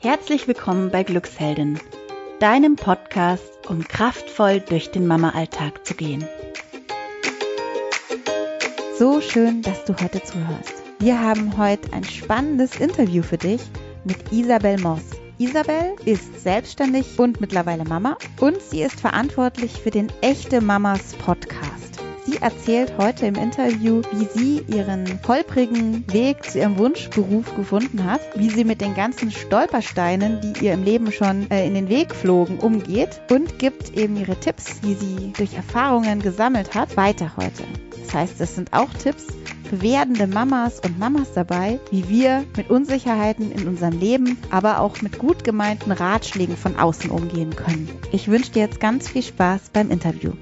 Herzlich willkommen bei Glücksheldin, deinem Podcast, um kraftvoll durch den Mama-Alltag zu gehen. So schön, dass du heute zuhörst. Wir haben heute ein spannendes Interview für dich mit Isabel Moss. Isabel ist selbstständig und mittlerweile Mama und sie ist verantwortlich für den Echte Mamas Podcast. Sie erzählt heute im Interview, wie sie ihren holprigen Weg zu ihrem Wunschberuf gefunden hat, wie sie mit den ganzen Stolpersteinen, die ihr im Leben schon äh, in den Weg flogen, umgeht und gibt eben ihre Tipps, die sie durch Erfahrungen gesammelt hat, weiter heute. Das heißt, es sind auch Tipps für werdende Mamas und Mamas dabei, wie wir mit Unsicherheiten in unserem Leben, aber auch mit gut gemeinten Ratschlägen von außen umgehen können. Ich wünsche dir jetzt ganz viel Spaß beim Interview.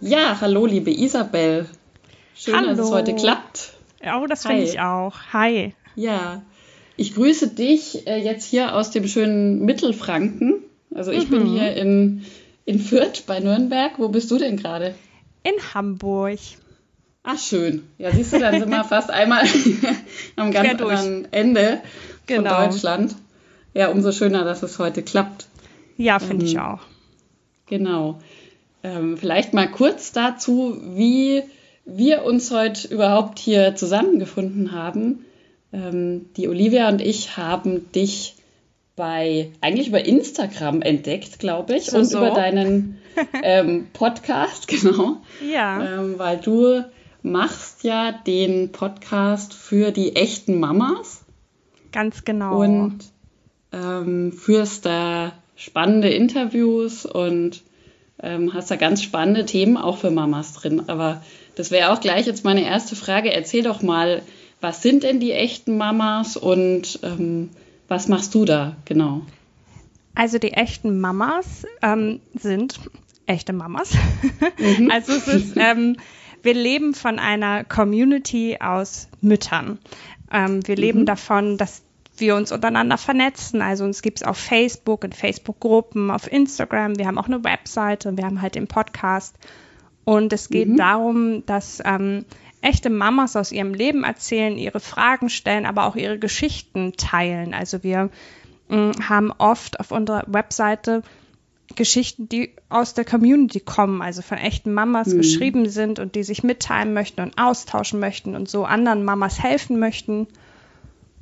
Ja, hallo liebe Isabel. Schön, hallo. dass es heute klappt. Oh, das finde ich auch. Hi. Ja, ich grüße dich äh, jetzt hier aus dem schönen Mittelfranken. Also ich mhm. bin hier in, in Fürth bei Nürnberg. Wo bist du denn gerade? In Hamburg. Ach schön. Ja, siehst du, dann sind wir fast einmal am ganz anderen Ende genau. von Deutschland. Ja, umso schöner, dass es heute klappt. Ja, finde ähm, ich auch. Genau. Ähm, vielleicht mal kurz dazu, wie wir uns heute überhaupt hier zusammengefunden haben. Ähm, die Olivia und ich haben dich bei eigentlich über Instagram entdeckt, glaube ich, so, und so. über deinen ähm, Podcast, genau. Ja. Ähm, weil du machst ja den Podcast für die echten Mamas. Ganz genau. Und ähm, führst da spannende Interviews und ähm, hast da ganz spannende Themen auch für Mamas drin. Aber das wäre auch gleich jetzt meine erste Frage. Erzähl doch mal, was sind denn die echten Mamas und ähm, was machst du da genau? Also die echten Mamas ähm, sind echte Mamas. Mhm. also es ist, ähm, wir leben von einer Community aus Müttern. Ähm, wir leben mhm. davon, dass wir uns untereinander vernetzen. Also uns gibt es auf Facebook, in Facebook-Gruppen, auf Instagram. Wir haben auch eine Webseite und wir haben halt den Podcast. Und es geht mhm. darum, dass ähm, echte Mamas aus ihrem Leben erzählen, ihre Fragen stellen, aber auch ihre Geschichten teilen. Also wir äh, haben oft auf unserer Webseite Geschichten, die aus der Community kommen, also von echten Mamas mhm. geschrieben sind und die sich mitteilen möchten und austauschen möchten und so anderen Mamas helfen möchten.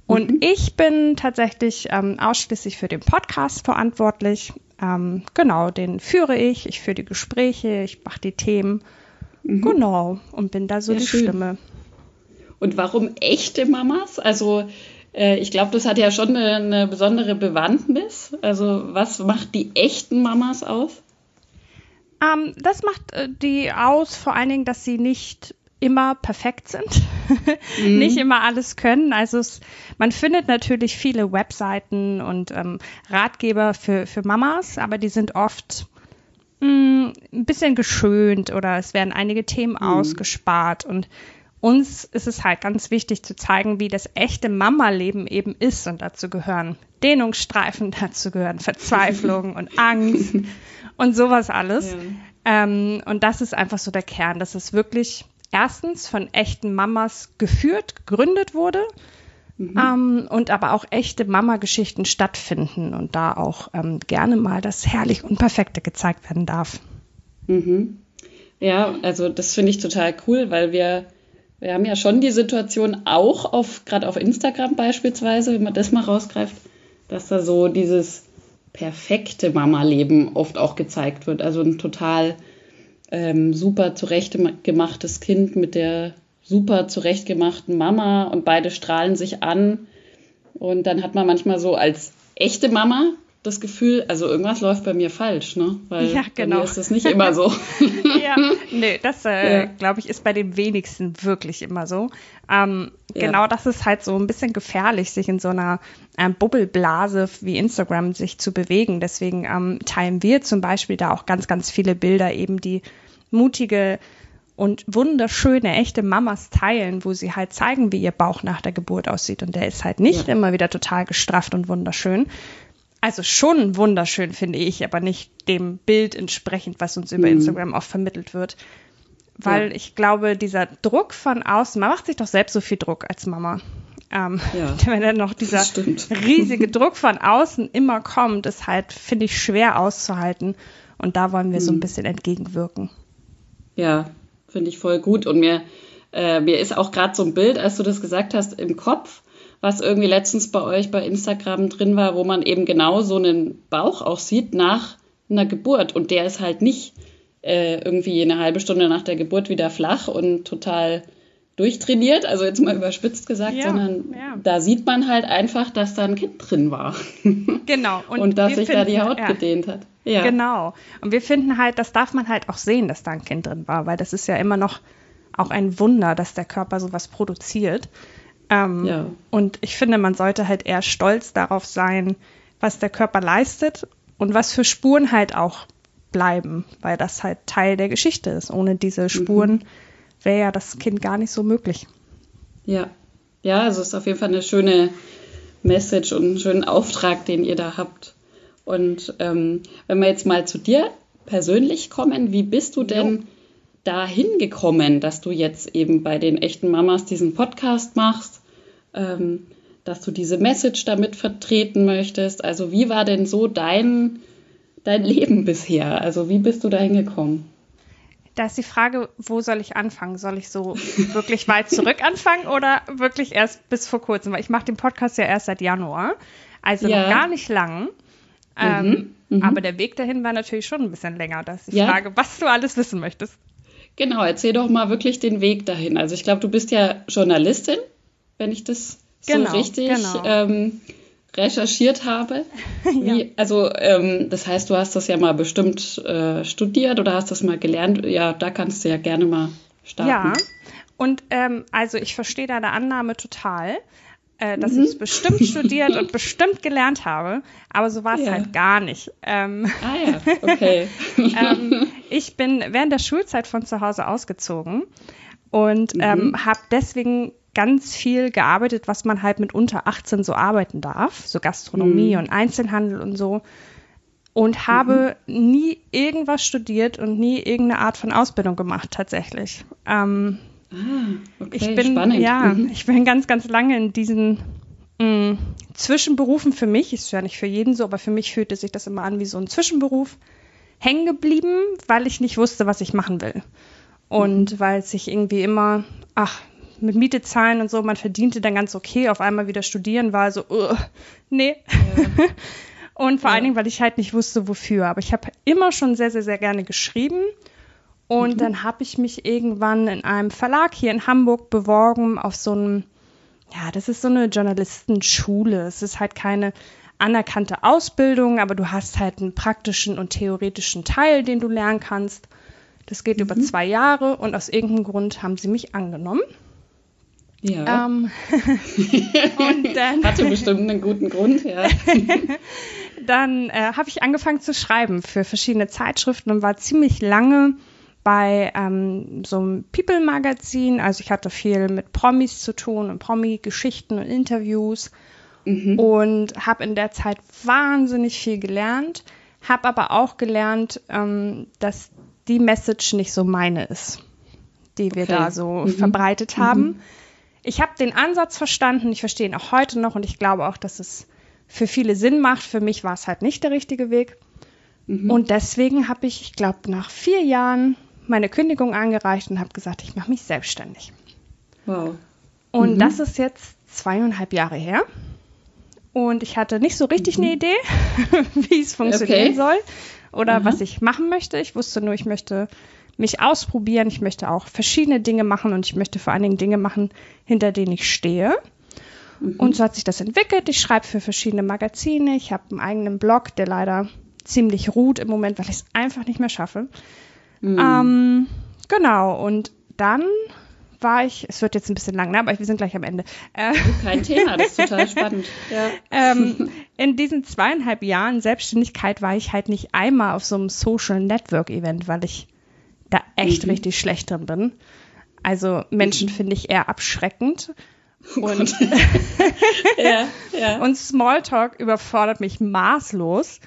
Und mhm. ich bin tatsächlich ähm, ausschließlich für den Podcast verantwortlich. Ähm, genau, den führe ich. Ich führe die Gespräche, ich mache die Themen. Mhm. Genau, und bin da so ja, die schön. Stimme. Und warum echte Mamas? Also äh, ich glaube, das hat ja schon eine, eine, besondere Bewandtnis. Also was macht die echten Mamas aus? Ähm, das macht äh, die aus, vor allen Dingen, dass sie nicht immer perfekt sind, mhm. nicht immer alles können. Also es, man findet natürlich viele Webseiten und ähm, Ratgeber für, für Mamas, aber die sind oft mh, mm, ein bisschen geschönt oder es werden einige Themen mhm. ausgespart und uns ist es halt ganz wichtig zu zeigen, wie das echte Mama-Leben eben ist und dazu gehören Dehnungsstreifen, dazu gehören Verzweiflung und Angst und sowas alles. Ja. Ähm, und das ist einfach so der Kern, dass es wirklich erstens von echten Mamas geführt, gegründet wurde. Mhm. Ähm, und aber auch echte Mama-Geschichten stattfinden und da auch ähm, gerne mal das herrlich Unperfekte gezeigt werden darf. Mhm. Ja, also das finde ich total cool, weil wir, wir haben ja schon die Situation auch auf, gerade auf Instagram beispielsweise, wenn man das mal rausgreift, dass da so dieses perfekte Mama-Leben oft auch gezeigt wird. Also ein total ähm, super zurechtgemachtes Kind mit der super zurechtgemachten Mama und beide strahlen sich an. Und dann hat man manchmal so als echte Mama das Gefühl, also irgendwas läuft bei mir falsch, ne? Weil ja, genau. bei mir genau. ist das nicht immer so. ja, nee, das äh, ja. glaube ich ist bei den wenigsten wirklich immer so. Ähm, ja. Genau, das ist halt so ein bisschen gefährlich, sich in so einer ähm, Bubbelblase wie Instagram sich zu bewegen. Deswegen ähm, teilen wir zum Beispiel da auch ganz, ganz viele Bilder eben, die mutige und wunderschöne, echte Mamas teilen, wo sie halt zeigen, wie ihr Bauch nach der Geburt aussieht. Und der ist halt nicht ja. immer wieder total gestrafft und wunderschön. Also schon wunderschön, finde ich, aber nicht dem Bild entsprechend, was uns über mhm. Instagram auch vermittelt wird. Weil ja. ich glaube, dieser Druck von außen, man macht sich doch selbst so viel Druck als Mama. Ähm, ja, wenn dann noch dieser riesige Druck von außen immer kommt, ist halt, finde ich, schwer auszuhalten. Und da wollen wir hm. so ein hm. bisschen entgegenwirken. Ja, finde ich voll gut. Und mir, äh, mir ist auch gerade so ein Bild, als du das gesagt hast, im Kopf, was irgendwie letztens bei euch bei Instagram drin war, wo man eben genau so einen Bauch auch sieht nach einer Geburt. Und der ist halt nicht äh, irgendwie eine halbe Stunde nach der Geburt wieder flach und total durchtrainiert, also jetzt mal überspitzt gesagt, ja, sondern ja. da sieht man halt einfach, dass da ein Kind drin war. Genau. Und, und dass sich finden, da die Haut ja. gedehnt hat. Ja. Genau. Und wir finden halt, das darf man halt auch sehen, dass da ein Kind drin war, weil das ist ja immer noch auch ein Wunder, dass der Körper sowas produziert. Ähm, ja. Und ich finde, man sollte halt eher stolz darauf sein, was der Körper leistet und was für Spuren halt auch bleiben, weil das halt Teil der Geschichte ist. Ohne diese Spuren mhm. wäre ja das Kind gar nicht so möglich. Ja, ja, also es ist auf jeden Fall eine schöne Message und einen schönen Auftrag, den ihr da habt. Und ähm, wenn wir jetzt mal zu dir persönlich kommen, wie bist du denn jo. dahin gekommen, dass du jetzt eben bei den echten Mamas diesen Podcast machst, ähm, dass du diese Message damit vertreten möchtest? Also wie war denn so dein, dein Leben bisher? Also wie bist du dahin gekommen? Da ist die Frage, wo soll ich anfangen? Soll ich so wirklich weit zurück anfangen oder wirklich erst bis vor kurzem? Weil ich mache den Podcast ja erst seit Januar, also ja. noch gar nicht lang. Ähm, mhm, aber der Weg dahin war natürlich schon ein bisschen länger. Da ist die ja. Frage, was du alles wissen möchtest. Genau, erzähl doch mal wirklich den Weg dahin. Also ich glaube, du bist ja Journalistin, wenn ich das genau, so richtig genau. ähm, recherchiert habe. Wie, ja. Also ähm, das heißt, du hast das ja mal bestimmt äh, studiert oder hast das mal gelernt. Ja, da kannst du ja gerne mal starten. Ja, und ähm, also ich verstehe deine Annahme total äh, dass mhm. ich es bestimmt studiert und bestimmt gelernt habe, aber so war es ja. halt gar nicht. Ähm, ah ja, okay. ähm, ich bin während der Schulzeit von zu Hause ausgezogen und mhm. ähm, habe deswegen ganz viel gearbeitet, was man halt mit unter 18 so arbeiten darf, so Gastronomie mhm. und Einzelhandel und so. Und habe mhm. nie irgendwas studiert und nie irgendeine Art von Ausbildung gemacht, tatsächlich. Ähm, Ah, okay, ich bin, spannend. Ja, mhm. ich bin ganz, ganz lange in diesen mh, mm, Zwischenberufen für mich, ist ja nicht für jeden so, aber für mich fühlte sich das immer an wie so ein Zwischenberuf, hängen geblieben, weil ich nicht wusste, was ich machen will. Und mhm. weil sich irgendwie immer, ach, mit Miete zahlen und so, man verdiente dann ganz okay, auf einmal wieder studieren war so, uh, nee. Ja. und vor ja. allen Dingen, weil ich halt nicht wusste, wofür. Aber ich habe immer schon sehr, sehr, sehr gerne geschrieben und mhm. dann habe ich mich irgendwann in einem Verlag hier in Hamburg beworben auf so einem, ja, das ist so eine Journalistenschule. Es ist halt keine anerkannte Ausbildung, aber du hast halt einen praktischen und theoretischen Teil, den du lernen kannst. Das geht mhm. über zwei Jahre und aus irgendeinem Grund haben sie mich angenommen. Ja. Ähm, und dann, Hatte bestimmt einen guten Grund, ja. dann äh, habe ich angefangen zu schreiben für verschiedene Zeitschriften und war ziemlich lange bei ähm, so einem People-Magazin. Also ich hatte viel mit Promis zu tun und Promi-Geschichten und Interviews mhm. und habe in der Zeit wahnsinnig viel gelernt, habe aber auch gelernt, ähm, dass die Message nicht so meine ist, die wir okay. da so mhm. verbreitet haben. Mhm. Ich habe den Ansatz verstanden, ich verstehe ihn auch heute noch und ich glaube auch, dass es für viele Sinn macht. Für mich war es halt nicht der richtige Weg. Mhm. Und deswegen habe ich, ich glaube, nach vier Jahren meine Kündigung eingereicht und habe gesagt, ich mache mich selbstständig. Wow. Und mhm. das ist jetzt zweieinhalb Jahre her. Und ich hatte nicht so richtig mhm. eine Idee, wie es funktionieren okay. soll oder mhm. was ich machen möchte. Ich wusste nur, ich möchte mich ausprobieren. Ich möchte auch verschiedene Dinge machen und ich möchte vor allen Dingen Dinge machen, hinter denen ich stehe. Mhm. Und so hat sich das entwickelt. Ich schreibe für verschiedene Magazine. Ich habe einen eigenen Blog, der leider ziemlich ruht im Moment, weil ich es einfach nicht mehr schaffe. Mhm. Ähm, genau, und dann war ich, es wird jetzt ein bisschen lang, ne, aber wir sind gleich am Ende. Äh, Kein Thema, das ist total spannend. Ja. Ähm, in diesen zweieinhalb Jahren Selbstständigkeit war ich halt nicht einmal auf so einem Social Network Event, weil ich da echt mhm. richtig schlecht drin bin. Also Menschen mhm. finde ich eher abschreckend. Oh und, ja, ja. und Smalltalk überfordert mich maßlos.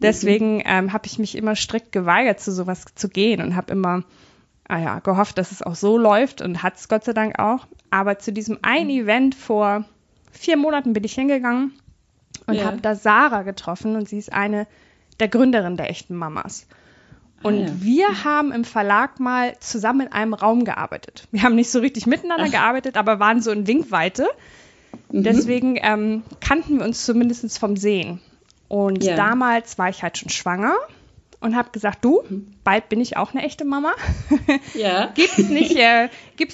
Deswegen mhm. ähm, habe ich mich immer strikt geweigert, zu sowas zu gehen und habe immer ah ja, gehofft, dass es auch so läuft und hat es Gott sei Dank auch. Aber zu diesem einen mhm. Event vor vier Monaten bin ich hingegangen und ja. habe da Sarah getroffen und sie ist eine der Gründerin der echten Mamas. Und ah, ja. wir haben im Verlag mal zusammen in einem Raum gearbeitet. Wir haben nicht so richtig miteinander Ach. gearbeitet, aber waren so in Winkweite. Mhm. Deswegen ähm, kannten wir uns zumindest vom Sehen. Und ja. damals war ich halt schon schwanger und habe gesagt, du, bald bin ich auch eine echte Mama. Ja. Gibt es nicht, äh,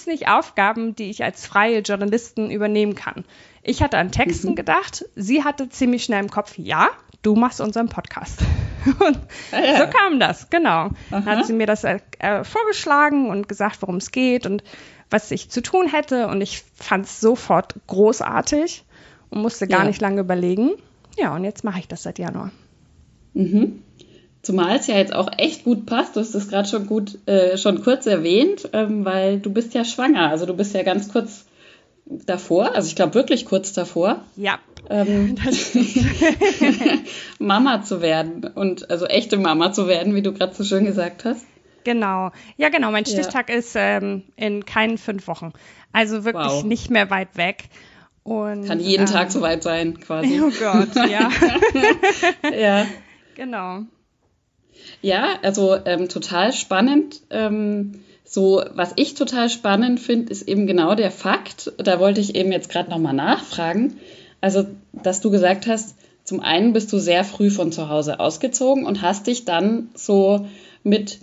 nicht Aufgaben, die ich als freie Journalistin übernehmen kann? Ich hatte an Texten mhm. gedacht, sie hatte ziemlich schnell im Kopf, ja, du machst unseren Podcast. Und ah, ja. so kam das, genau. Aha. Dann hat sie mir das äh, äh, vorgeschlagen und gesagt, worum es geht und was ich zu tun hätte. Und ich fand es sofort großartig und musste gar ja. nicht lange überlegen. Ja, und jetzt mache ich das seit Januar. Mhm. Zumal es ja jetzt auch echt gut passt, du hast es gerade schon gut, äh, schon kurz erwähnt, ähm, weil du bist ja schwanger. Also du bist ja ganz kurz davor, also ich glaube wirklich kurz davor. Ja. Ähm, Mama zu werden und also echte Mama zu werden, wie du gerade so schön gesagt hast. Genau. Ja, genau. Mein Stichtag ja. ist ähm, in keinen fünf Wochen. Also wirklich wow. nicht mehr weit weg. Und, Kann jeden ähm, Tag so weit sein, quasi. Oh Gott, ja. ja. Genau. Ja, also ähm, total spannend. Ähm, so, was ich total spannend finde, ist eben genau der Fakt, da wollte ich eben jetzt gerade nochmal nachfragen, also, dass du gesagt hast, zum einen bist du sehr früh von zu Hause ausgezogen und hast dich dann so mit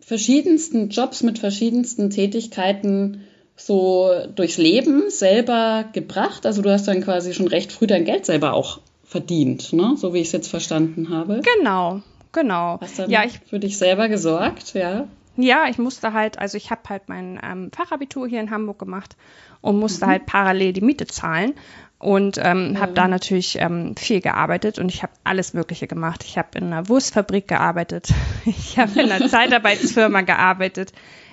verschiedensten Jobs, mit verschiedensten Tätigkeiten so durchs Leben selber gebracht. Also du hast dann quasi schon recht früh dein Geld selber auch verdient, ne? so wie ich es jetzt verstanden habe. Genau, genau. Hast dann ja, ich, für dich selber gesorgt, ja? Ja, ich musste halt, also ich habe halt mein ähm, Fachabitur hier in Hamburg gemacht und musste mhm. halt parallel die Miete zahlen und ähm, ja. habe da natürlich ähm, viel gearbeitet und ich habe alles Mögliche gemacht. Ich habe in einer Wurstfabrik gearbeitet, ich habe in einer Zeitarbeitsfirma gearbeitet,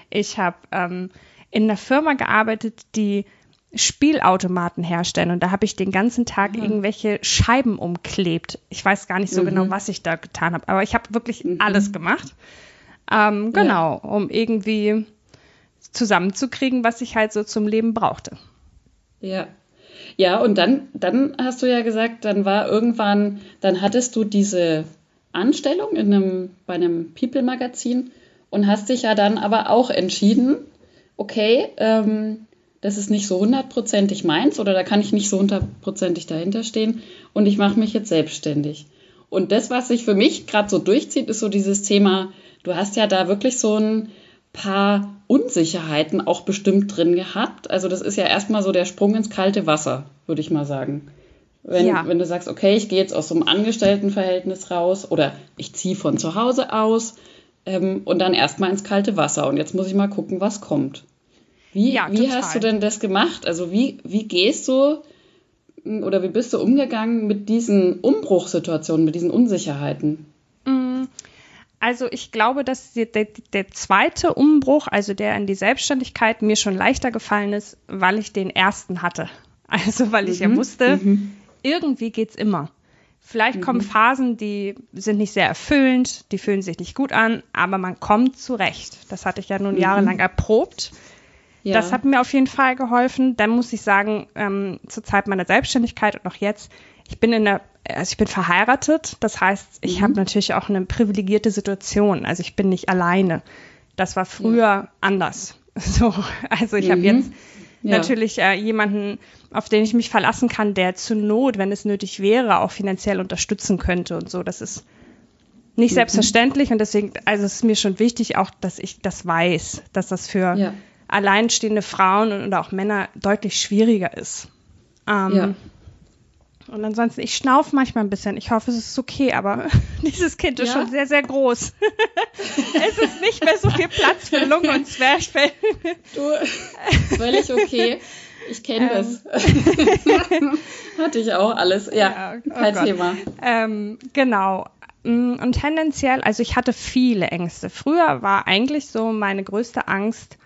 ich habe ähm, in einer Firma gearbeitet, die Spielautomaten herstellen und da habe ich den ganzen Tag mhm. irgendwelche Scheiben umklebt. Ich weiß gar nicht so genau, mhm. genau, was ich da getan habe, aber ich habe wirklich mhm. alles gemacht. Ähm, genau, ja. um irgendwie zusammenzukriegen, was ich halt so zum Leben brauchte. Ja. Ja, und dann, dann hast du ja gesagt, dann war irgendwann, dann hattest du diese Anstellung in einem, bei einem People-Magazin und hast dich ja dann aber auch entschieden, okay, ähm, das ist nicht so hundertprozentig meins oder da kann ich nicht so hundertprozentig dahinter stehen und ich mache mich jetzt selbstständig. Und das, was sich für mich gerade so durchzieht, ist so dieses Thema, du hast ja da wirklich so ein paar Unsicherheiten auch bestimmt drin gehabt. Also das ist ja erstmal so der Sprung ins kalte Wasser, würde ich mal sagen. Wenn, ja. wenn du sagst, okay, ich gehe jetzt aus so einem Angestelltenverhältnis raus oder ich ziehe von zu Hause aus ähm, und dann erstmal ins kalte Wasser und jetzt muss ich mal gucken, was kommt. Wie, ja, wie hast du denn das gemacht? Also wie, wie gehst du oder wie bist du umgegangen mit diesen Umbruchssituationen, mit diesen Unsicherheiten? Mm, also ich glaube, dass der, der, zweite Umbruch, also der in die Selbstständigkeit, mir schon leichter gefallen ist, weil ich den ersten hatte. Also weil ich mhm. ja wusste, mhm. irgendwie geht's immer. Vielleicht mhm. kommen Phasen, die sind nicht sehr erfüllend, die fühlen sich nicht gut an, aber man kommt zurecht. Das hatte ich ja nun mhm. jahrelang erprobt. Ja. Das hat mir auf jeden Fall geholfen. Dann muss ich sagen, ähm, zur Zeit meiner Selbstständigkeit und auch jetzt, ich bin in der, also ich bin verheiratet. Das heißt, ich mhm. habe natürlich auch eine privilegierte Situation. Also ich bin nicht alleine. Das war früher ja. anders. So, also ich mhm. habe jetzt ja. natürlich äh, jemanden, auf den ich mich verlassen kann, der zur Not, wenn es nötig wäre, auch finanziell unterstützen könnte und so. Das ist nicht mhm. selbstverständlich und deswegen, also es ist mir schon wichtig auch, dass ich das weiß, dass das für ja alleinstehende Frauen und auch Männer deutlich schwieriger ist. Ähm, ja. Und ansonsten, ich schnaufe manchmal ein bisschen. Ich hoffe, es ist okay, aber dieses Kind ist ja. schon sehr, sehr groß. es ist nicht mehr so viel Platz für Lunge und Zwerchfell. du, völlig okay. Ich kenne ähm. das. Hatte ich auch alles. Ja, ja oh kein Gott. Thema. Ähm, genau. Mm, und tendenziell, also ich hatte viele Ängste. Früher war eigentlich so meine größte Angst,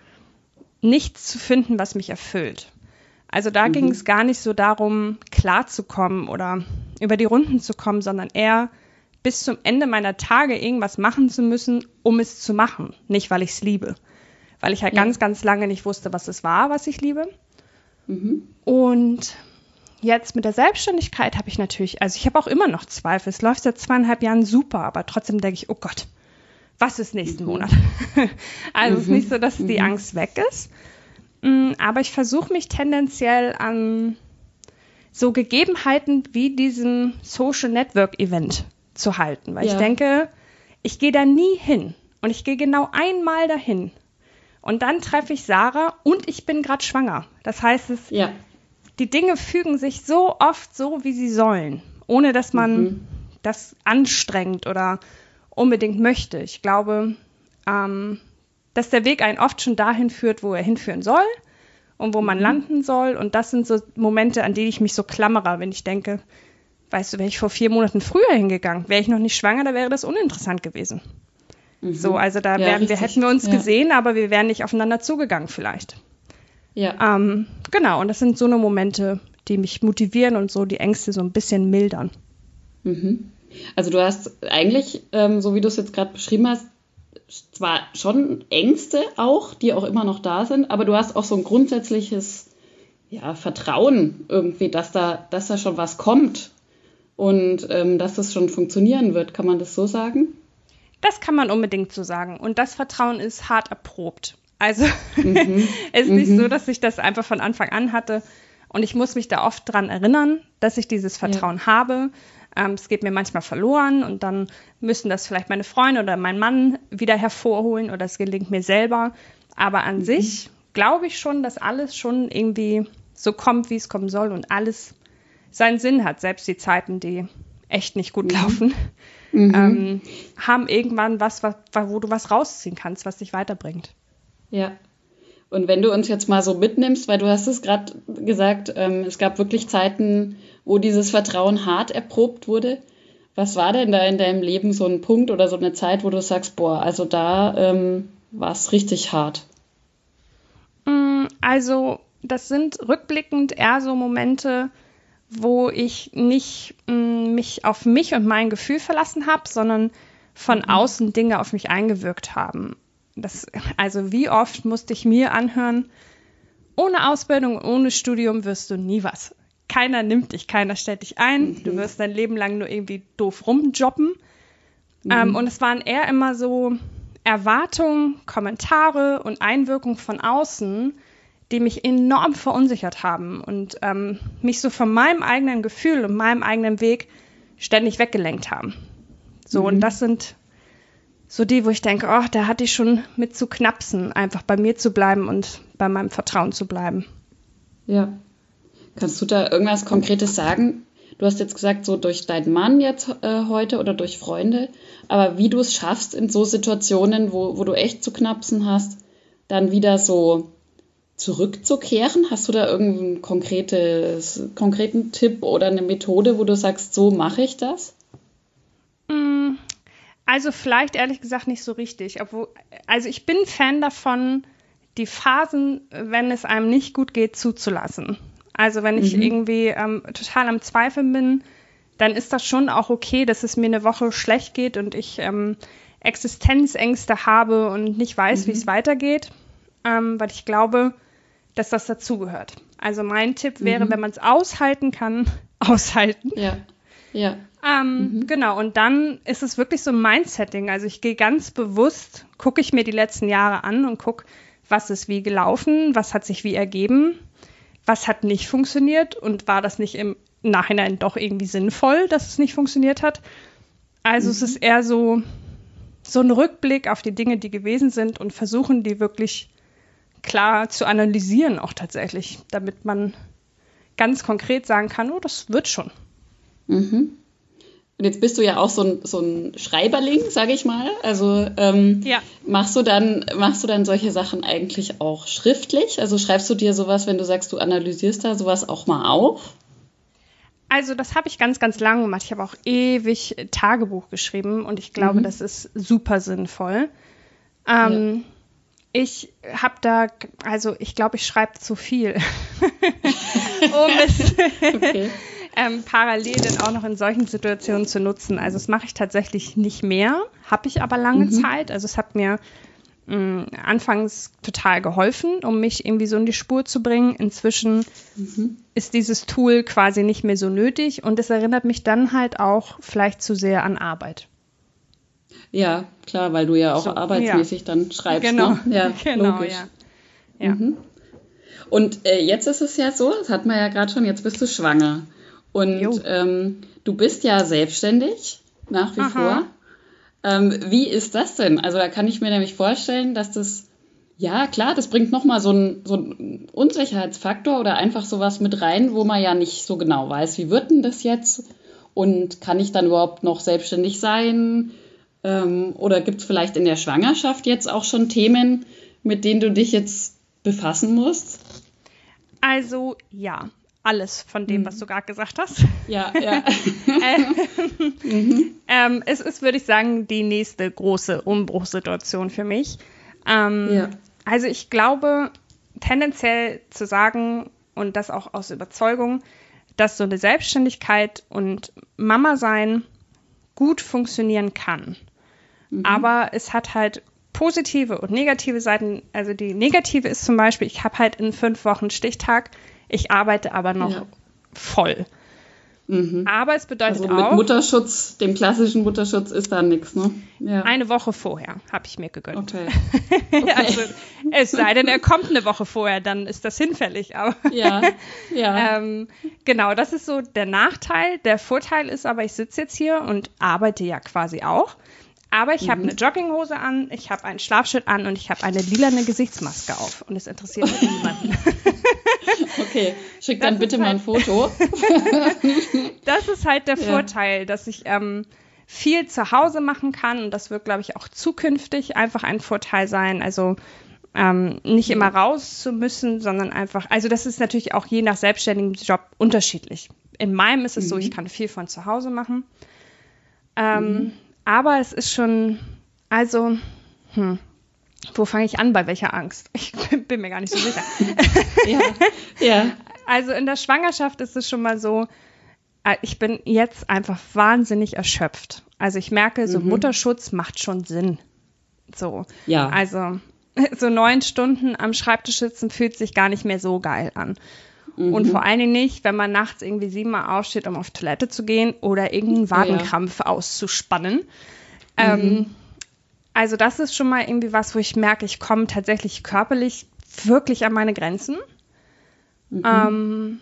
nichts zu finden, was mich erfüllt. Also da mhm. ging es gar nicht so darum, klarzukommen oder über die Runden zu kommen, sondern eher bis zum Ende meiner Tage irgendwas machen zu müssen, um es zu machen. Nicht, weil ich es liebe. Weil ich halt ja. ganz, ganz lange nicht wusste, was es war, was ich liebe. Mhm. Und jetzt mit der Selbstständigkeit habe ich natürlich, also ich habe auch immer noch Zweifel. Es läuft seit zweieinhalb Jahren super, aber trotzdem denke ich, oh Gott, was ist nächsten mhm. Monat? also mhm. es ist nicht so, dass die mhm. Angst weg ist. Mm, aber ich versuche mich tendenziell an so Gegebenheiten wie diesem Social Network Event zu halten, weil ja. ich denke, ich gehe da nie hin und ich gehe genau einmal dahin und dann treffe ich Sarah und ich bin gerade schwanger. Das heißt, es, ja. die Dinge fügen sich so oft so, wie sie sollen, ohne dass man mhm. das anstrengt oder unbedingt möchte. Ich glaube, ähm, dass der Weg einen oft schon dahin führt, wo er hinführen soll und wo man mhm. landen soll. Und das sind so Momente, an die ich mich so klammere, wenn ich denke, weißt du, wäre ich vor vier Monaten früher hingegangen, wäre ich noch nicht schwanger, da wäre das uninteressant gewesen. Mhm. So, also da ja, wir, hätten wir uns ja. gesehen, aber wir wären nicht aufeinander zugegangen vielleicht. Ja. Ähm, genau, und das sind so eine Momente, die mich motivieren und so die Ängste so ein bisschen mildern. Mhm. Also du hast eigentlich, ähm, so wie du es jetzt gerade beschrieben hast, zwar schon Ängste auch, die auch immer noch da sind, aber du hast auch so ein grundsätzliches ja, Vertrauen irgendwie, dass da, dass da schon was kommt und ähm, dass das schon funktionieren wird. Kann man das so sagen? Das kann man unbedingt so sagen. Und das Vertrauen ist hart erprobt. Also mhm. es ist nicht mhm. so, dass ich das einfach von Anfang an hatte. Und ich muss mich da oft dran erinnern, dass ich dieses Vertrauen ja. habe. Ähm, es geht mir manchmal verloren und dann müssen das vielleicht meine Freunde oder mein Mann wieder hervorholen oder es gelingt mir selber. Aber an mhm. sich glaube ich schon, dass alles schon irgendwie so kommt, wie es kommen soll und alles seinen Sinn hat, selbst die Zeiten, die echt nicht gut mhm. laufen, mhm. ähm, haben irgendwann was, was, wo du was rausziehen kannst, was dich weiterbringt. Ja. Und wenn du uns jetzt mal so mitnimmst, weil du hast es gerade gesagt, ähm, es gab wirklich Zeiten, wo dieses Vertrauen hart erprobt wurde. Was war denn da in deinem Leben so ein Punkt oder so eine Zeit, wo du sagst, boah, also da ähm, war es richtig hart? Mm, also das sind rückblickend eher so Momente, wo ich nicht mh, mm, mich auf mich und mein Gefühl verlassen habe, sondern von mhm. außen Dinge auf mich eingewirkt haben. Das, also wie oft musste ich mir anhören, ohne Ausbildung, ohne Studium wirst du nie was. Keiner nimmt dich, keiner stellt dich ein, mhm. du wirst dein Leben lang nur irgendwie doof rumjobben. Mhm. Ähm, und es waren eher immer so Erwartungen, Kommentare und Einwirkungen von außen, die mich enorm verunsichert haben und ähm, mich so von meinem eigenen Gefühl und meinem eigenen Weg ständig weggelenkt haben. So, mhm. und das sind so die, wo ich denke, oh, da hatte ich schon mit zu knapsen, einfach bei mir zu bleiben und bei meinem Vertrauen zu bleiben. Ja. Kannst du da irgendwas Konkretes sagen? Du hast jetzt gesagt, so durch deinen Mann jetzt äh, heute oder durch Freunde, aber wie du es schaffst in so Situationen, wo, wo du echt zu knapsen hast, dann wieder so zurückzukehren? Hast du da irgendeinen konkreten Tipp oder eine Methode, wo du sagst, so mache ich das? Also vielleicht ehrlich gesagt nicht so richtig. Obwohl, also ich bin Fan davon, die Phasen, wenn es einem nicht gut geht, zuzulassen. Also wenn ich mhm. irgendwie ähm, total am Zweifeln bin, dann ist das schon auch okay, dass es mir eine Woche schlecht geht und ich ähm, Existenzängste habe und nicht weiß, mhm. wie es weitergeht. Ähm, weil ich glaube, dass das dazugehört. Also mein Tipp wäre, mhm. wenn man es aushalten kann, aushalten. Ja. Ja. Ähm, mhm. Genau, und dann ist es wirklich so ein Mindsetting. Also ich gehe ganz bewusst, gucke ich mir die letzten Jahre an und gucke, was ist wie gelaufen, was hat sich wie ergeben, was hat nicht funktioniert und war das nicht im Nachhinein doch irgendwie sinnvoll, dass es nicht funktioniert hat. Also mhm. es ist eher so, so ein Rückblick auf die Dinge, die gewesen sind und versuchen, die wirklich klar zu analysieren auch tatsächlich, damit man ganz konkret sagen kann, oh, das wird schon. Mhm. Und jetzt bist du ja auch so ein, so ein Schreiberling, sage ich mal. Also ähm, ja. machst du dann machst du dann solche Sachen eigentlich auch schriftlich? Also schreibst du dir sowas, wenn du sagst, du analysierst da sowas auch mal auf? Also das habe ich ganz, ganz lange gemacht. Ich habe auch ewig Tagebuch geschrieben und ich glaube, mhm. das ist super sinnvoll. Ähm, ja. Ich habe da, also ich glaube, ich schreibe zu viel, um es okay. Ähm, parallel dann auch noch in solchen Situationen zu nutzen. Also das mache ich tatsächlich nicht mehr, habe ich aber lange mhm. Zeit. Also es hat mir mh, anfangs total geholfen, um mich irgendwie so in die Spur zu bringen. Inzwischen mhm. ist dieses Tool quasi nicht mehr so nötig und es erinnert mich dann halt auch vielleicht zu sehr an Arbeit. Ja, klar, weil du ja auch so, arbeitsmäßig ja. dann schreibst. Genau, ne? ja, genau, logisch. ja. ja. Mhm. Und äh, jetzt ist es ja so, das hat man ja gerade schon, jetzt bist du schwanger. Und ähm, du bist ja selbstständig nach wie Aha. vor. Ähm, wie ist das denn? Also da kann ich mir nämlich vorstellen, dass das, ja klar, das bringt nochmal so einen so einen Unsicherheitsfaktor oder einfach sowas mit rein, wo man ja nicht so genau weiß, wie wird denn das jetzt? Und kann ich dann überhaupt noch selbstständig sein? Ähm, oder gibt es vielleicht in der Schwangerschaft jetzt auch schon Themen, mit denen du dich jetzt befassen musst? Also ja, alles von dem, mhm. was du gerade gesagt hast. Ja, ja. mhm. ähm, es ist, würde ich sagen, die nächste große Umbruchssituation für mich. Ähm, ja. Also ich glaube, tendenziell zu sagen, und das auch aus Überzeugung, dass so eine Selbstständigkeit und Mama sein gut funktionieren kann. Mhm. Aber es hat halt positive und negative Seiten. Also die negative ist zum Beispiel, ich habe halt in fünf Wochen Stichtag ich arbeite aber noch ja. voll. Mhm. Aber es bedeutet also mit auch. Mutterschutz, dem klassischen Mutterschutz ist da nichts, ne? Ja. Eine Woche vorher habe ich mir gegönnt. Okay. okay. also, es sei denn, er kommt eine Woche vorher, dann ist das hinfällig. Aber ja, ja. ähm, genau, das ist so der Nachteil. Der Vorteil ist aber, ich sitze jetzt hier und arbeite ja quasi auch. Aber ich mhm. habe eine Jogginghose an, ich habe einen Schlafschild an und ich habe eine lilane Gesichtsmaske auf. Und es interessiert halt niemanden. Okay, schick dann bitte mal ein halt Foto. das ist halt der ja. Vorteil, dass ich ähm, viel zu Hause machen kann und das wird, glaube ich, auch zukünftig einfach ein Vorteil sein. Also ähm, nicht immer raus zu müssen, sondern einfach, also das ist natürlich auch je nach selbstständigem Job unterschiedlich. In meinem ist es mhm. so, ich kann viel von zu Hause machen. Ähm, mhm. Aber es ist schon, also, hm, wo fange ich an bei welcher Angst? Ich bin mir gar nicht so sicher. ja, ja. Also in der Schwangerschaft ist es schon mal so, äh, ich bin jetzt einfach wahnsinnig erschöpft. Also ich merke, so mhm. Mutterschutz macht schon Sinn. So. Ja. Also so neun Stunden am Schreibtisch sitzen fühlt sich gar nicht mehr so geil an. Mhm. Und vor allen Dingen nicht, wenn man nachts irgendwie siebenmal aufsteht, um auf Toilette zu gehen oder irgendeinen Wadenkrampf oh, ja. auszuspannen. Ähm, mhm. Ähm, also das ist schon mal irgendwie was, wo ich merke, ich komme tatsächlich körperlich wirklich an meine Grenzen. Mhm. Ähm,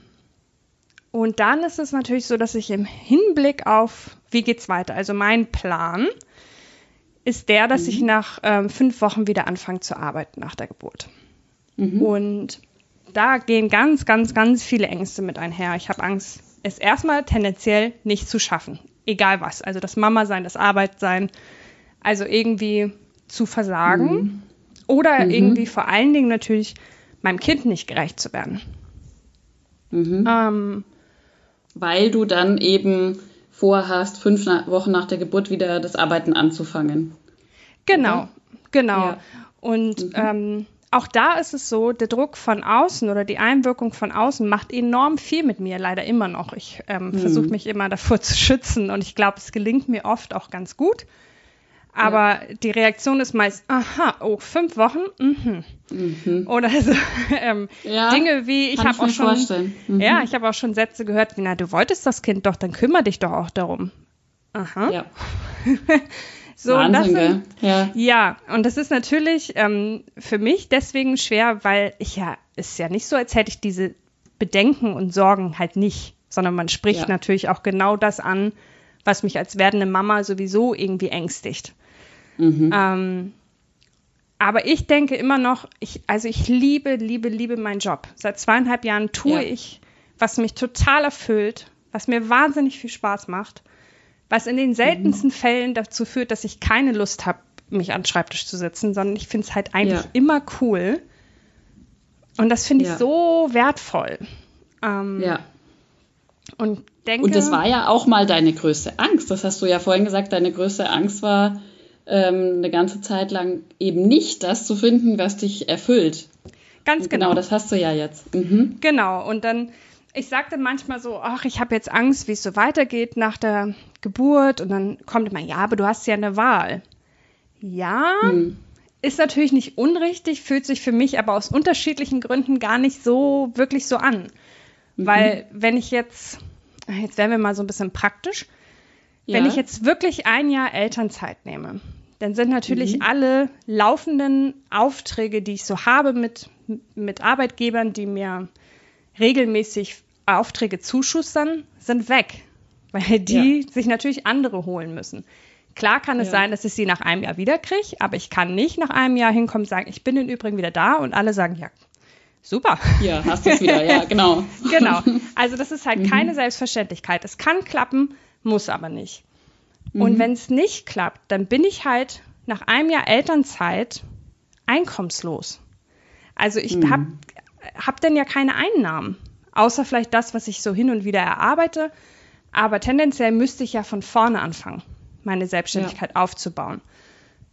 und dann ist es natürlich so, dass ich im Hinblick auf, wie geht's weiter, also mein Plan ist der, dass mhm. ich nach ähm, fünf Wochen wieder anfange zu arbeiten nach der Geburt. Mhm. Und da gehen ganz, ganz, ganz viele Ängste mit einher. Ich habe Angst, es erstmal tendenziell nicht zu schaffen. Egal was. Also das Mama sein, das Arbeit sein, also irgendwie zu versagen mhm. oder mhm. irgendwie vor allen Dingen natürlich meinem Kind nicht gerecht zu werden. Mhm. Ähm, Weil du dann eben vorhast, fünf Wochen nach der Geburt wieder das Arbeiten anzufangen. Genau, genau. Ja. Und mhm. ähm, auch da ist es so, der Druck von außen oder die Einwirkung von außen macht enorm viel mit mir, leider immer noch. Ich ähm, mhm. versuche mich immer davor zu schützen und ich glaube, es gelingt mir oft auch ganz gut. Aber ja. die Reaktion ist meist, aha, oh, fünf Wochen, mhm. Mhm. Oder so ähm, ja, Dinge wie, ich habe auch schon, mhm. ja, ich habe auch schon Sätze gehört, wie, na, du wolltest das Kind doch, dann kümmere dich doch auch darum. Aha. Ja. so, Wahnsinn, das sind, ja. ja, und das ist natürlich ähm, für mich deswegen schwer, weil ich ja, ist ja nicht so, als hätte ich diese Bedenken und Sorgen halt nicht, sondern man spricht ja. natürlich auch genau das an, was mich als werdende Mama sowieso irgendwie ängstigt. Mhm. Ähm, aber ich denke immer noch, ich, also ich liebe, liebe, liebe meinen Job. Seit zweieinhalb Jahren tue ja. ich, was mich total erfüllt, was mir wahnsinnig viel Spaß macht, was in den seltensten mhm. Fällen dazu führt, dass ich keine Lust habe, mich an den Schreibtisch zu sitzen, sondern ich finde es halt eigentlich ja. immer cool. Und das finde ich ja. so wertvoll. Ähm, ja. Und denke. Und das war ja auch mal deine größte Angst. Das hast du ja vorhin gesagt, deine größte Angst war, ähm, eine ganze Zeit lang eben nicht das zu finden, was dich erfüllt. Ganz genau. Genau, das hast du ja jetzt. Mhm. Genau, und dann, ich sagte manchmal so, ach, ich habe jetzt Angst, wie es so weitergeht nach der Geburt. Und dann kommt immer, ja, aber du hast ja eine Wahl. Ja, mhm. ist natürlich nicht unrichtig, fühlt sich für mich aber aus unterschiedlichen Gründen gar nicht so wirklich so an. Mhm. Weil wenn ich jetzt, jetzt werden wir mal so ein bisschen praktisch, ja. wenn ich jetzt wirklich ein Jahr Elternzeit nehme, dann sind natürlich mhm. alle laufenden Aufträge, die ich so habe mit, mit Arbeitgebern, die mir regelmäßig Aufträge zuschustern, sind weg, weil die ja. sich natürlich andere holen müssen. Klar kann es ja. sein, dass ich sie nach einem Jahr wieder kriege, aber ich kann nicht nach einem Jahr hinkommen und sagen, ich bin im Übrigen wieder da und alle sagen, ja, super. Ja, hast du es wieder, ja, genau. genau. Also das ist halt mhm. keine Selbstverständlichkeit. Es kann klappen, muss aber nicht. Mhm. Und wenn es nicht klappt, dann bin ich halt nach einem Jahr Elternzeit einkommenslos. Also ich mhm. habe hab dann ja keine Einnahmen, außer vielleicht das, was ich so hin und wieder erarbeite. Aber tendenziell müsste ich ja von vorne anfangen meine Selbstständigkeit ja. aufzubauen.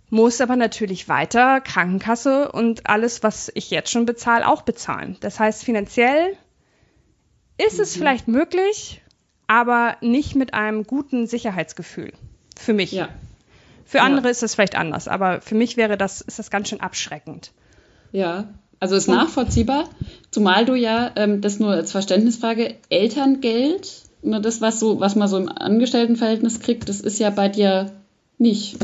Muss aber natürlich weiter Krankenkasse und alles, was ich jetzt schon bezahle, auch bezahlen. Das heißt, finanziell ist mhm. es vielleicht möglich, aber nicht mit einem guten Sicherheitsgefühl. Für mich. Ja. Für andere ja. ist es vielleicht anders, aber für mich wäre das, ist das ganz schön abschreckend. Ja, also ist nachvollziehbar, zumal du ja, ähm, das nur als Verständnisfrage, Elterngeld nur das, was so, was man so im Angestelltenverhältnis kriegt, das ist ja bei dir nicht.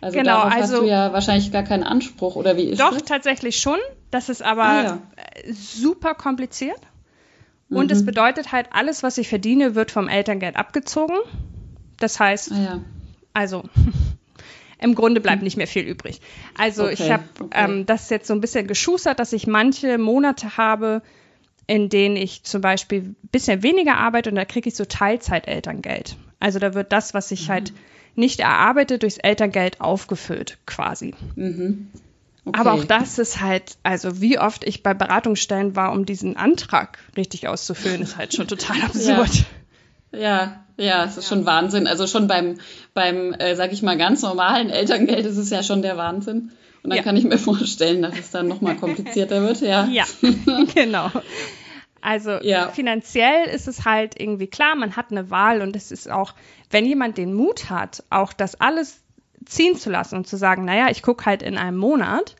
Also genau, darauf also, hast du ja wahrscheinlich gar keinen Anspruch, oder wie ist doch, das? Doch, tatsächlich schon. Das ist aber ah, ja. super kompliziert. Und mhm. es bedeutet halt, alles, was ich verdiene, wird vom Elterngeld abgezogen. Das heißt, ah, ja. also im Grunde bleibt nicht mehr viel übrig. Also okay, ich habe okay. ähm, das jetzt so ein bisschen geschustert, dass ich manche Monate habe, in denen ich zum Beispiel ein bisschen weniger arbeite und da kriege ich so Teilzeit-Elterngeld. Also da wird das, was ich mhm. halt nicht erarbeite, durchs Elterngeld aufgefüllt quasi. Mhm. Okay. Aber auch das ist halt, also wie oft ich bei Beratungsstellen war, um diesen Antrag richtig auszufüllen, ist halt schon total absurd. Ja, ja, ja es ist ja. schon Wahnsinn. Also schon beim, beim äh, sag ich mal, ganz normalen Elterngeld ist es ja schon der Wahnsinn. Und dann ja. kann ich mir vorstellen, dass es dann nochmal komplizierter wird, ja. Ja, genau. Also ja. finanziell ist es halt irgendwie klar, man hat eine Wahl und es ist auch, wenn jemand den Mut hat, auch das alles ziehen zu lassen und zu sagen, naja, ich gucke halt in einem Monat,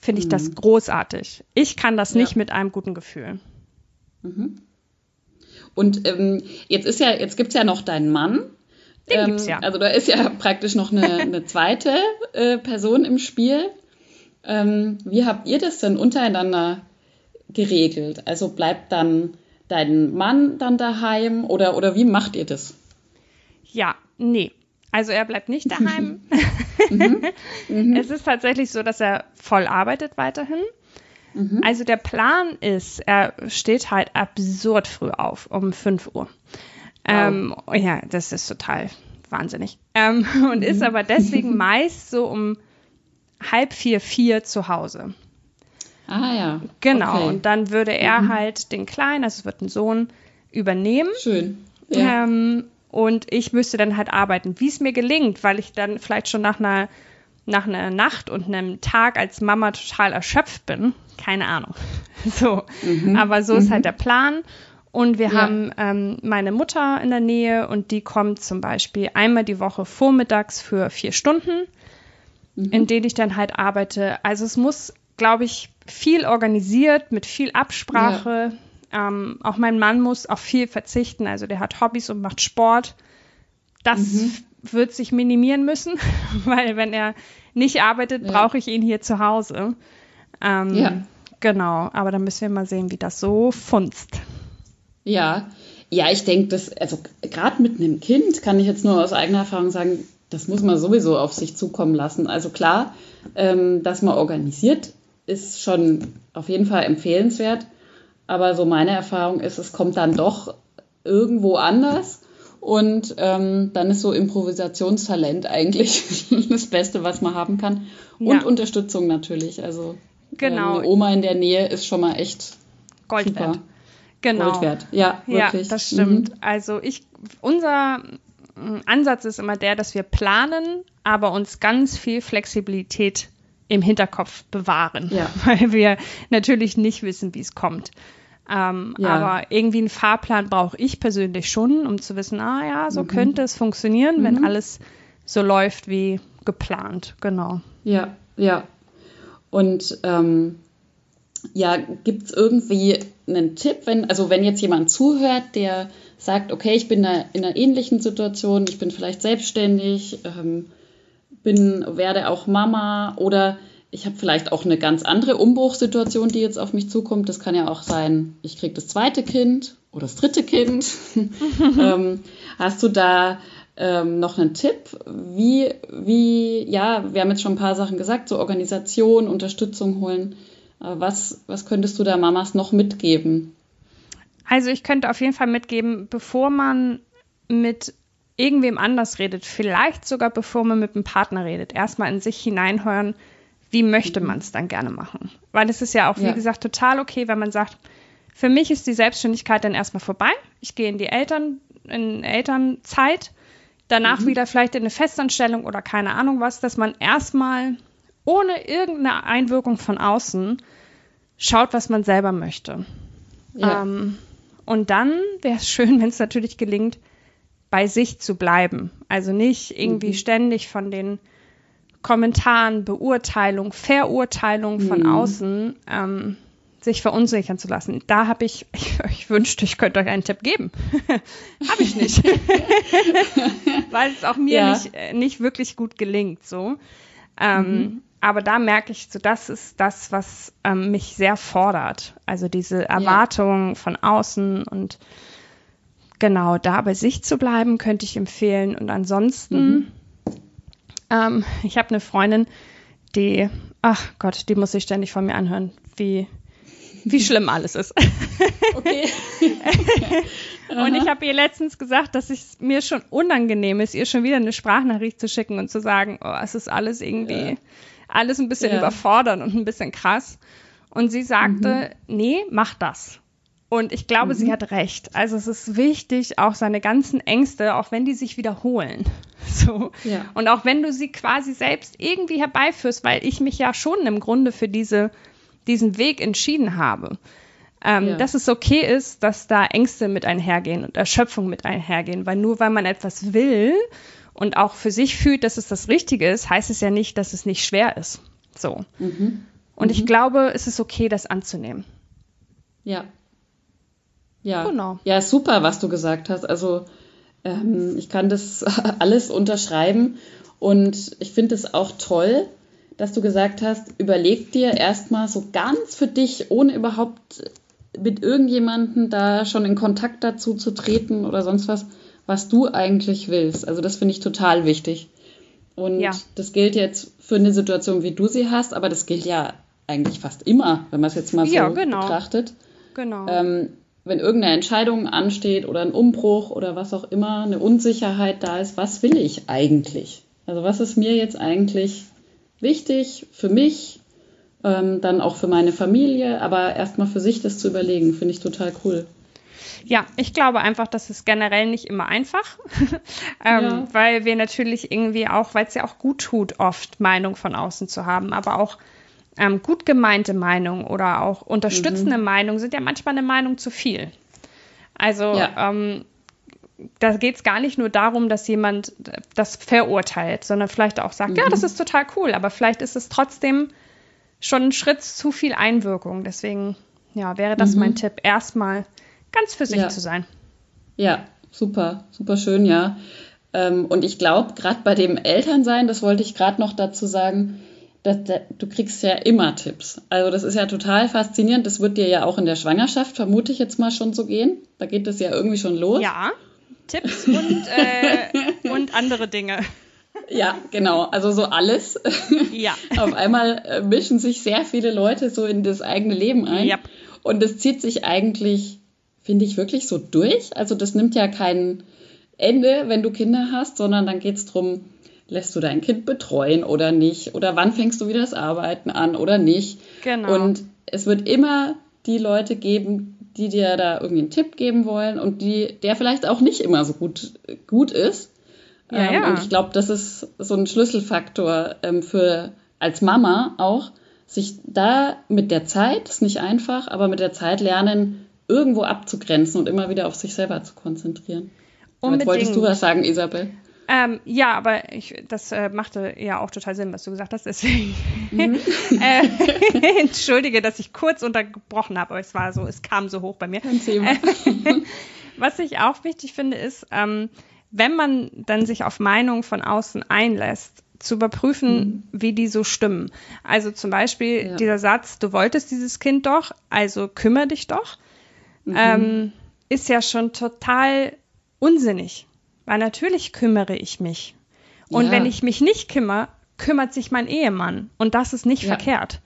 finde ich mhm. das großartig. Ich kann das ja. nicht mit einem guten Gefühl. Mhm. Und ähm, jetzt ist ja, jetzt gibt es ja noch deinen Mann. Den ähm, gibt's ja. Also da ist ja praktisch noch eine, eine zweite äh, Person im Spiel. Ähm, wie habt ihr das denn untereinander geregelt? Also bleibt dann dein Mann dann daheim oder, oder wie macht ihr das? Ja, nee. Also er bleibt nicht daheim. mhm. Mhm. Es ist tatsächlich so, dass er voll arbeitet weiterhin. Mhm. Also der Plan ist, er steht halt absurd früh auf, um 5 Uhr. Ähm, ja, das ist total wahnsinnig. Ähm, und ist mhm. aber deswegen meist so um halb vier, vier zu Hause. Ah ja. Genau. Okay. Und dann würde er mhm. halt den Kleinen, also es wird ein Sohn, übernehmen. Schön. Ja. Ähm, und ich müsste dann halt arbeiten, wie es mir gelingt, weil ich dann vielleicht schon nach einer, nach einer Nacht und einem Tag als Mama total erschöpft bin. Keine Ahnung. So. Mhm. Aber so mhm. ist halt der Plan. Und wir ja. haben ähm, meine Mutter in der Nähe und die kommt zum Beispiel einmal die Woche vormittags für vier Stunden, mhm. in denen ich dann halt arbeite. Also es muss, glaube ich, viel organisiert, mit viel Absprache. Ja. Ähm, auch mein Mann muss auf viel verzichten. Also der hat Hobbys und macht Sport. Das mhm. wird sich minimieren müssen, weil wenn er nicht arbeitet, ja. brauche ich ihn hier zu Hause. Ähm, ja. Genau, aber dann müssen wir mal sehen, wie das so funzt. Ja, ja, ich denke, dass, also gerade mit einem Kind kann ich jetzt nur aus eigener Erfahrung sagen, das muss man sowieso auf sich zukommen lassen. Also klar, ähm, dass man organisiert ist schon auf jeden Fall empfehlenswert. Aber so meine Erfahrung ist, es kommt dann doch irgendwo anders. Und ähm, dann ist so Improvisationstalent eigentlich das Beste, was man haben kann. Und ja. Unterstützung natürlich. Also genau. Ähm, eine Oma in der Nähe ist schon mal echt Gold super. wert. Genau. Gold wert. Ja, wirklich. Ja, das stimmt. Mhm. Also ich, unser Ansatz ist immer der, dass wir planen, aber uns ganz viel Flexibilität im Hinterkopf bewahren, ja. weil wir natürlich nicht wissen, wie es kommt. Ähm, ja. Aber irgendwie einen Fahrplan brauche ich persönlich schon, um zu wissen, ah ja, so mhm. könnte es funktionieren, mhm. wenn alles so läuft wie geplant. Genau. Ja, ja. Und ähm, ja, gibt es irgendwie einen Tipp, wenn, also wenn jetzt jemand zuhört, der sagt, okay, ich bin da in einer ähnlichen Situation, ich bin vielleicht selbstständig, ähm, bin, werde auch Mama oder ich habe vielleicht auch eine ganz andere Umbruchssituation, die jetzt auf mich zukommt. Das kann ja auch sein, ich kriege das zweite Kind oder das dritte Kind. ähm, hast du da ähm, noch einen Tipp? Wie, wie, ja, wir haben jetzt schon ein paar Sachen gesagt, so Organisation, Unterstützung holen. Äh, was, was könntest du da Mamas noch mitgeben? Also ich könnte auf jeden Fall mitgeben, bevor man mit irgendwem anders redet, vielleicht sogar bevor man mit einem Partner redet, erstmal in sich hineinhören, wie möchte mhm. man es dann gerne machen. Weil es ist ja auch, wie ja. gesagt, total okay, wenn man sagt, für mich ist die Selbstständigkeit dann erstmal vorbei. Ich gehe in die Eltern, in Elternzeit, danach mhm. wieder vielleicht in eine Festanstellung oder keine Ahnung was, dass man erstmal ohne irgendeine Einwirkung von außen schaut, was man selber möchte. Ja. Ähm, und dann wäre es schön, wenn es natürlich gelingt, bei sich zu bleiben. Also nicht irgendwie mhm. ständig von den Kommentaren, Beurteilung, Verurteilung von mhm. außen ähm, sich verunsichern zu lassen. Da habe ich, ich, ich, wünschte, ich könnte euch einen Tipp geben. habe ich nicht. Weil es auch mir ja. nicht, äh, nicht wirklich gut gelingt. So. Ähm, mhm. Aber da merke ich, so das ist das, was ähm, mich sehr fordert. Also diese Erwartungen ja. von außen und genau da bei sich zu bleiben, könnte ich empfehlen. Und ansonsten, mhm. ähm, ich habe eine Freundin, die, ach Gott, die muss sich ständig von mir anhören, wie, wie schlimm alles ist. Okay. und ich habe ihr letztens gesagt, dass es mir schon unangenehm ist, ihr schon wieder eine Sprachnachricht zu schicken und zu sagen, oh, es ist alles irgendwie. Ja alles ein bisschen ja. überfordern und ein bisschen krass. Und sie sagte, mhm. nee, mach das. Und ich glaube, mhm. sie hat recht. Also es ist wichtig, auch seine ganzen Ängste, auch wenn die sich wiederholen. So. Ja. Und auch wenn du sie quasi selbst irgendwie herbeiführst, weil ich mich ja schon im Grunde für diese, diesen Weg entschieden habe. Ähm, ja. Dass es okay ist, dass da Ängste mit einhergehen und Erschöpfung mit einhergehen, weil nur weil man etwas will und auch für sich fühlt, dass es das Richtige ist, heißt es ja nicht, dass es nicht schwer ist. So. Mhm. Und mhm. ich glaube, es ist okay, das anzunehmen. Ja. Ja. Genau. Ja, super, was du gesagt hast. Also ähm, ich kann das alles unterschreiben und ich finde es auch toll, dass du gesagt hast, überleg dir erstmal so ganz für dich, ohne überhaupt mit irgendjemandem da schon in Kontakt dazu zu treten oder sonst was, was du eigentlich willst. Also das finde ich total wichtig. Und ja. das gilt jetzt für eine Situation, wie du sie hast, aber das gilt ja eigentlich fast immer, wenn man es jetzt mal so ja, genau. betrachtet. Genau. Ähm, wenn irgendeine Entscheidung ansteht oder ein Umbruch oder was auch immer, eine Unsicherheit da ist, was will ich eigentlich? Also was ist mir jetzt eigentlich wichtig für mich, ähm, dann auch für meine Familie, aber erstmal für sich das zu überlegen, finde ich total cool. Ja, ich glaube einfach, das ist generell nicht immer einfach, ähm, ja. weil wir natürlich irgendwie auch, weil es ja auch gut tut, oft Meinung von außen zu haben, aber auch ähm, gut gemeinte Meinung oder auch unterstützende mhm. Meinung sind ja manchmal eine Meinung zu viel. Also ja. ähm, da geht es gar nicht nur darum, dass jemand das verurteilt, sondern vielleicht auch sagt, mhm. ja, das ist total cool, aber vielleicht ist es trotzdem schon ein Schritt zu viel Einwirkung. Deswegen, ja, wäre das mhm. mein Tipp. Erstmal ganz für sich ja. zu sein. Ja, super, super schön, ja. Ähm, und ich glaube, gerade bei dem Elternsein, das wollte ich gerade noch dazu sagen, dass, du kriegst ja immer Tipps. Also das ist ja total faszinierend. Das wird dir ja auch in der Schwangerschaft, vermute ich jetzt mal schon so gehen. Da geht es ja irgendwie schon los. Ja, Tipps und, äh, und andere Dinge. Ja, genau. Also so alles. Ja. Auf einmal äh, mischen sich sehr viele Leute so in das eigene Leben ein. Ja. Und es zieht sich eigentlich finde ich, wirklich so durch. Also das nimmt ja kein Ende, wenn du Kinder hast, sondern dann geht es darum, lässt du dein Kind betreuen oder nicht? Oder wann fängst du wieder das Arbeiten an oder nicht? Genau. Und es wird immer die Leute geben, die dir da irgendwie einen Tipp geben wollen und die, der vielleicht auch nicht immer so gut, gut ist. Ja, ähm, ja. Und ich glaube, das ist so ein Schlüsselfaktor ähm, für als Mama auch, sich da mit der Zeit, ist nicht einfach, aber mit der Zeit lernen, irgendwo abzugrenzen und immer wieder auf sich selber zu konzentrieren. Unbedingt. Jetzt wolltest du was sagen, Isabel? Ähm, ja, aber ich, das äh, machte ja auch total Sinn, was du gesagt hast. Deswegen mhm. äh, entschuldige, dass ich kurz untergebrochen habe, aber es war so, es kam so hoch bei mir. Thema. was ich auch wichtig finde, ist, ähm, wenn man dann sich auf Meinungen von außen einlässt, zu überprüfen, mhm. wie die so stimmen. Also zum Beispiel ja. dieser Satz, du wolltest dieses Kind doch, also kümmere dich doch, mhm. ähm, ist ja schon total unsinnig. Weil natürlich kümmere ich mich. Und ja. wenn ich mich nicht kümmere, kümmert sich mein Ehemann. Und das ist nicht ja. verkehrt.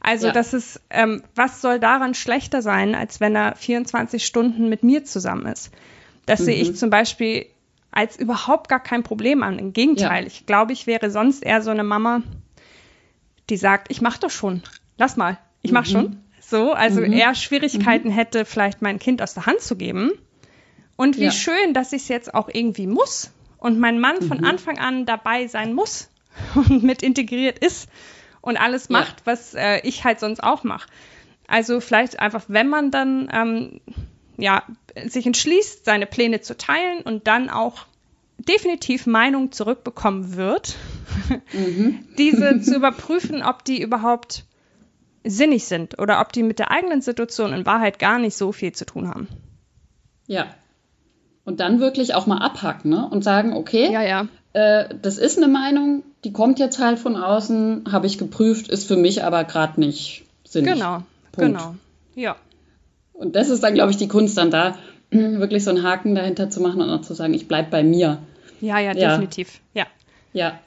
Also ja. das ist, ähm, was soll daran schlechter sein, als wenn er 24 Stunden mit mir zusammen ist? Das mhm. sehe ich zum Beispiel als überhaupt gar kein Problem an. Im Gegenteil, ja. ich glaube, ich wäre sonst eher so eine Mama, die sagt, ich mache doch schon, lass mal, ich mache mhm. schon. So, also mhm. eher Schwierigkeiten mhm. hätte, vielleicht mein Kind aus der Hand zu geben. Und wie ja. schön, dass ich es jetzt auch irgendwie muss und mein Mann von mhm. Anfang an dabei sein muss und mit integriert ist und alles macht, ja. was äh, ich halt sonst auch mache. Also vielleicht einfach, wenn man dann ähm, ja, sich entschließt, seine Pläne zu teilen und dann auch definitiv Meinung zurückbekommen wird, mhm. diese zu überprüfen, ob die überhaupt sinnig sind oder ob die mit der eigenen Situation in Wahrheit gar nicht so viel zu tun haben. Ja. Und dann wirklich auch mal abhacken ne? und sagen, okay, ja, ja. Äh, das ist eine Meinung, die kommt jetzt halt von außen, habe ich geprüft, ist für mich aber gerade nicht sinnig. Genau, Punkt. genau. Ja. Und das ist dann, glaube ich, die Kunst dann da, wirklich so einen Haken dahinter zu machen und auch zu sagen, ich bleibe bei mir. Ja, ja, definitiv. Ja. Ja.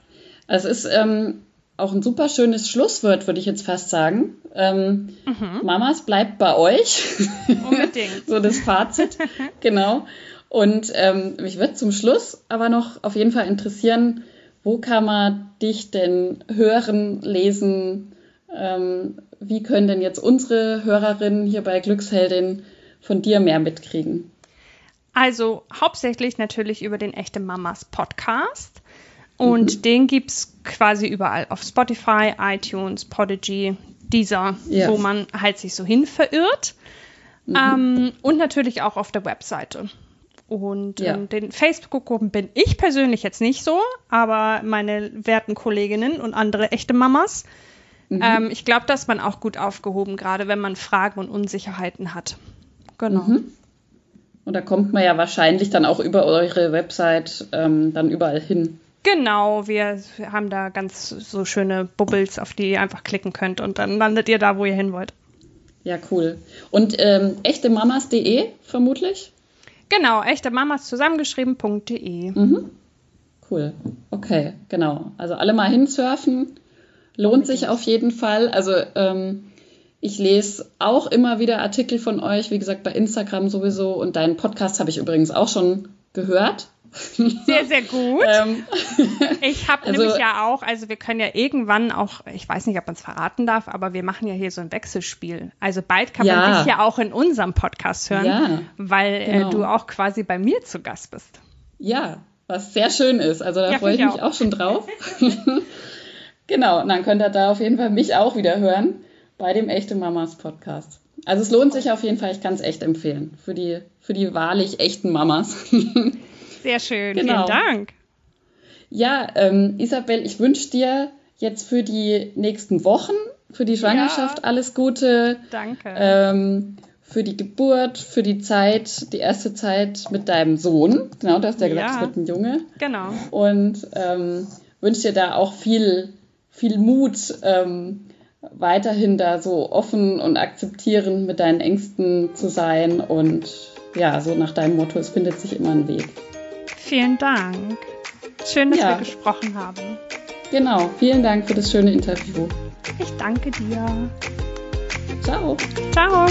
Es ist ähm, auch ein super schönes Schlusswort, würde ich jetzt fast sagen. Ähm, mhm. Mamas, bleibt bei euch. Unbedingt. so das Fazit. genau. Und ähm, mich wird zum Schluss aber noch auf jeden Fall interessieren, wo kann man dich denn hören, lesen, ähm, wie können denn jetzt unsere Hörerinnen hier bei Glücksheldin von dir mehr mitkriegen? Also hauptsächlich natürlich über den Echte Mamas Podcast. Und mhm. den gibt es quasi überall auf Spotify, iTunes, Podigy, dieser, ja. wo man halt sich so hin verirrt. Mhm. Ähm, und natürlich auch auf der Webseite. Und ja. in den Facebook-Gruppen bin ich persönlich jetzt nicht so, aber meine werten Kolleginnen und andere echte Mamas Mhm. Ähm, ich glaube, dass man auch gut aufgehoben, gerade wenn man Fragen und Unsicherheiten hat. Genau. Mhm. Und da kommt man ja wahrscheinlich dann auch über eure Website ähm, dann überall hin. Genau, wir haben da ganz so schöne Bubbles, auf die ihr einfach klicken könnt und dann landet ihr da, wo ihr hin wollt. Ja, cool. Und ähm, echtemamas.de vermutlich? Genau, echtemamas zusammengeschrieben.de. Mhm. Cool. Okay, genau. Also alle mal hinsurfen Lohnt sich auf jeden Fall. Also ähm, ich lese auch immer wieder Artikel von euch, wie gesagt, bei Instagram sowieso. Und deinen Podcast habe ich übrigens auch schon gehört. Sehr, sehr gut. ähm, ich habe also, nämlich ja auch, also wir können ja irgendwann auch, ich weiß nicht, ob man es verraten darf, aber wir machen ja hier so ein Wechselspiel. Also bald kann ja. man dich ja auch in unserem Podcast hören, ja, weil äh, genau. äh, du auch quasi bei mir zu Gast bist. Ja, was sehr schön ist. Also da ja, freue ich mich auch. auch schon drauf. Genau, und dann könnt ihr da auf jeden Fall mich auch wieder hören bei dem Echte Mamas Podcast. Also es lohnt sich auf jeden Fall, ich kann es echt empfehlen. Für die, für die wahrlich echten Mamas. Sehr schön, genau. vielen Dank. Ja, ähm, Isabel, ich wünsche dir jetzt für die nächsten Wochen, für die Schwangerschaft ja. alles Gute. Danke. Ähm, für die Geburt, für die Zeit, die erste Zeit mit deinem Sohn. Genau, du hast ja gesagt, es wird ein Junge. Genau. Und ähm, wünsche dir da auch viel viel Mut, ähm, weiterhin da so offen und akzeptierend mit deinen Ängsten zu sein und ja, so nach deinem Motto, es findet sich immer ein Weg. Vielen Dank. Schön, dass ja. wir gesprochen haben. Genau, vielen Dank für das schöne Interview. Ich danke dir. Ciao. Ciao.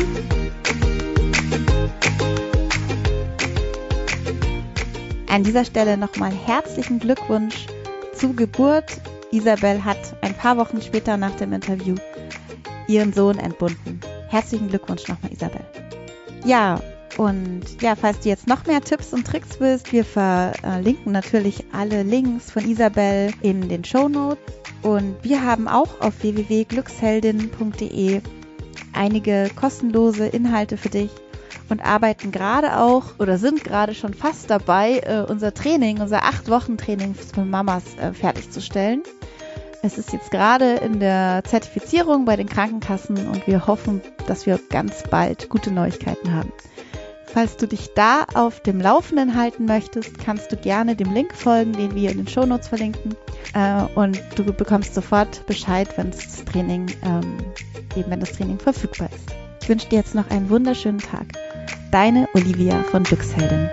An dieser Stelle nochmal herzlichen Glückwunsch zur Geburt Isabel hat ein paar Wochen später nach dem Interview ihren Sohn entbunden. Herzlichen Glückwunsch nochmal, Isabel. Ja, und ja, falls du jetzt noch mehr Tipps und Tricks willst, wir verlinken natürlich alle Links von Isabel in den Show Notes. Und wir haben auch auf www.glücksheldin.de einige kostenlose Inhalte für dich und arbeiten gerade auch oder sind gerade schon fast dabei, äh, unser Training, unser acht Wochen Training für Mamas äh, fertigzustellen. Es ist jetzt gerade in der Zertifizierung bei den Krankenkassen und wir hoffen, dass wir ganz bald gute Neuigkeiten haben. Falls du dich da auf dem Laufenden halten möchtest, kannst du gerne dem Link folgen, den wir in den Shownotes verlinken. Äh, und du bekommst sofort Bescheid, wenn das Training, ähm, eben wenn das Training verfügbar ist. Ich wünsche dir jetzt noch einen wunderschönen Tag. Deine Olivia von Glücksheldin.